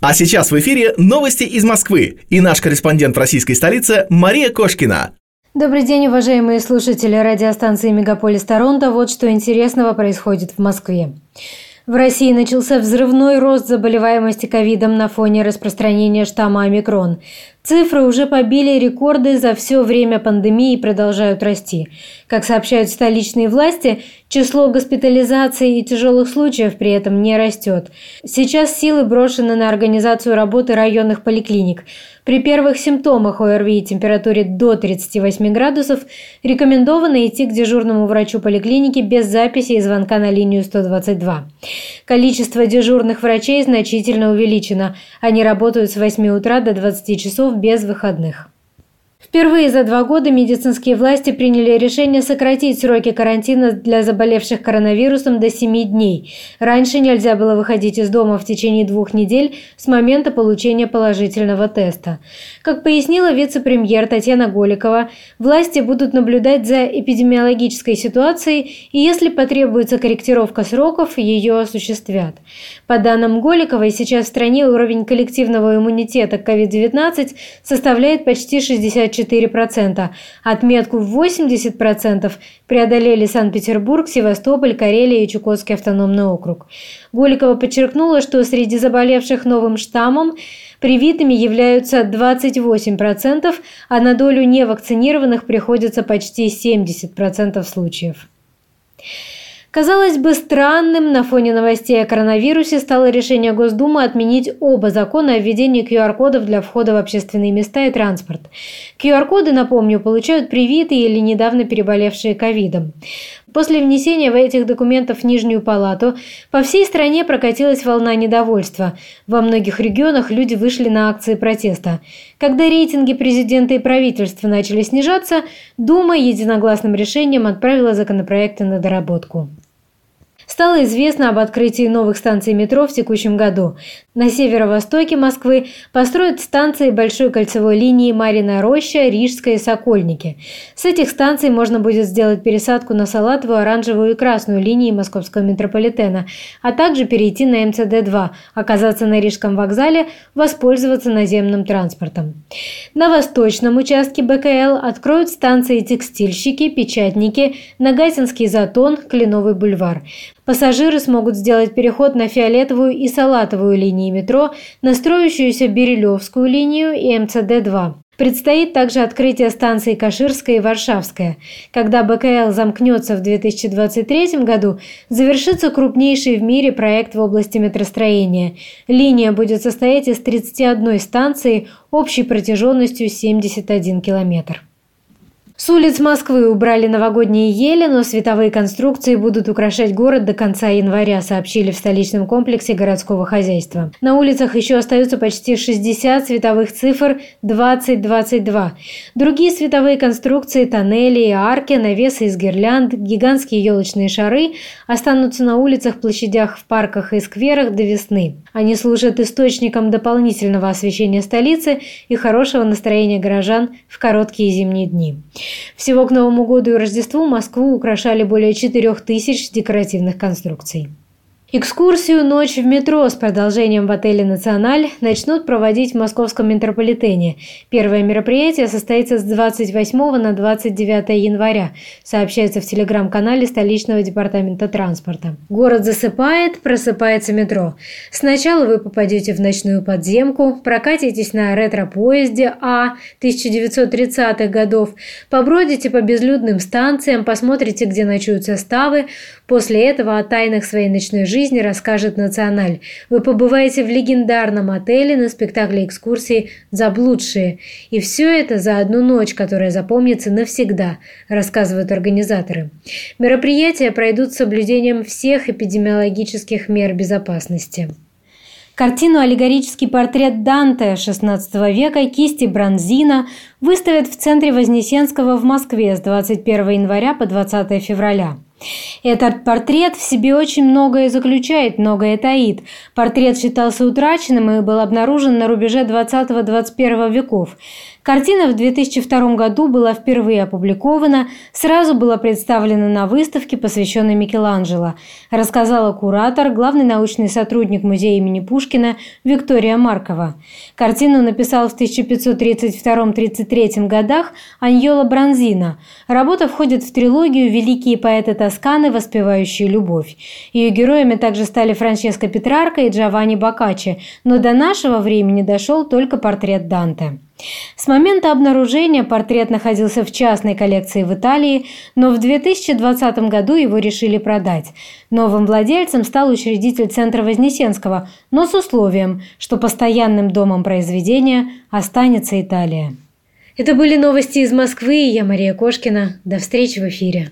А сейчас в эфире новости из Москвы и наш корреспондент в российской столице Мария Кошкина. Добрый день, уважаемые слушатели радиостанции «Мегаполис Торонто». Вот что интересного происходит в Москве. В России начался взрывной рост заболеваемости ковидом на фоне распространения штамма омикрон. Цифры уже побили рекорды за все время пандемии и продолжают расти. Как сообщают столичные власти, число госпитализаций и тяжелых случаев при этом не растет. Сейчас силы брошены на организацию работы районных поликлиник. При первых симптомах ОРВИ и температуре до 38 градусов рекомендовано идти к дежурному врачу поликлиники без записи и звонка на линию 122. Количество дежурных врачей значительно увеличено. Они работают с 8 утра до 20 часов без выходных. Впервые за два года медицинские власти приняли решение сократить сроки карантина для заболевших коронавирусом до 7 дней. Раньше нельзя было выходить из дома в течение двух недель с момента получения положительного теста. Как пояснила вице-премьер Татьяна Голикова, власти будут наблюдать за эпидемиологической ситуацией и если потребуется корректировка сроков, ее осуществят. По данным Голиковой, сейчас в стране уровень коллективного иммунитета к COVID-19 составляет почти 64 24%. Отметку в 80% преодолели Санкт-Петербург, Севастополь, Карелия и Чукотский автономный округ. Голикова подчеркнула, что среди заболевших новым штаммом привитыми являются 28%, а на долю невакцинированных приходится почти 70% случаев. Казалось бы, странным на фоне новостей о коронавирусе стало решение Госдумы отменить оба закона о введении QR-кодов для входа в общественные места и транспорт. QR-коды, напомню, получают привитые или недавно переболевшие ковидом. После внесения этих документов в Нижнюю палату по всей стране прокатилась волна недовольства. Во многих регионах люди вышли на акции протеста. Когда рейтинги президента и правительства начали снижаться, Дума единогласным решением отправила законопроекты на доработку. Стало известно об открытии новых станций метро в текущем году. На северо-востоке Москвы построят станции большой кольцевой линии Марина Роща, Рижская и Сокольники. С этих станций можно будет сделать пересадку на салатовую, оранжевую и красную линии московского метрополитена, а также перейти на МЦД-2, оказаться на Рижском вокзале, воспользоваться наземным транспортом. На восточном участке БКЛ откроют станции «Текстильщики», «Печатники», Нагатинский затон, Кленовый бульвар. Пассажиры смогут сделать переход на фиолетовую и салатовую линии метро, на строящуюся Берилевскую линию и МЦД-2. Предстоит также открытие станций Каширская и Варшавская. Когда БКЛ замкнется в 2023 году, завершится крупнейший в мире проект в области метростроения. Линия будет состоять из 31 станции общей протяженностью 71 километр. С улиц Москвы убрали новогодние ели, но световые конструкции будут украшать город до конца января, сообщили в столичном комплексе городского хозяйства. На улицах еще остаются почти 60 световых цифр 2022. Другие световые конструкции, тоннели и арки, навесы из гирлянд, гигантские елочные шары останутся на улицах, площадях, в парках и скверах до весны. Они служат источником дополнительного освещения столицы и хорошего настроения горожан в короткие зимние дни. Всего к Новому году и Рождеству Москву украшали более 4000 декоративных конструкций. Экскурсию «Ночь в метро» с продолжением в отеле «Националь» начнут проводить в московском метрополитене. Первое мероприятие состоится с 28 на 29 января, сообщается в телеграм-канале столичного департамента транспорта. Город засыпает, просыпается метро. Сначала вы попадете в ночную подземку, прокатитесь на ретро-поезде А 1930-х годов, побродите по безлюдным станциям, посмотрите, где ночуют составы. После этого о тайнах своей ночной жизни жизни расскажет Националь. Вы побываете в легендарном отеле на спектакле экскурсии «Заблудшие». И все это за одну ночь, которая запомнится навсегда, рассказывают организаторы. Мероприятия пройдут с соблюдением всех эпидемиологических мер безопасности. Картину «Аллегорический портрет Данте» XVI века кисти Бронзина выставят в центре Вознесенского в Москве с 21 января по 20 февраля. Этот портрет в себе очень многое заключает, многое таит. Портрет считался утраченным и был обнаружен на рубеже 20-21 веков. Картина в 2002 году была впервые опубликована, сразу была представлена на выставке, посвященной Микеланджело, рассказала куратор, главный научный сотрудник музея имени Пушкина Виктория Маркова. Картину написал в 1532-33 годах Аньола Бронзина. Работа входит в трилогию «Великие поэты Тосканы, воспевающие любовь». Ее героями также стали Франческо Петрарко и Джованни Боккаччи, но до нашего времени дошел только портрет Данте. С момента обнаружения портрет находился в частной коллекции в Италии, но в 2020 году его решили продать. Новым владельцем стал учредитель Центра Вознесенского, но с условием, что постоянным домом произведения останется Италия. Это были новости из Москвы, я Мария Кошкина. До встречи в эфире.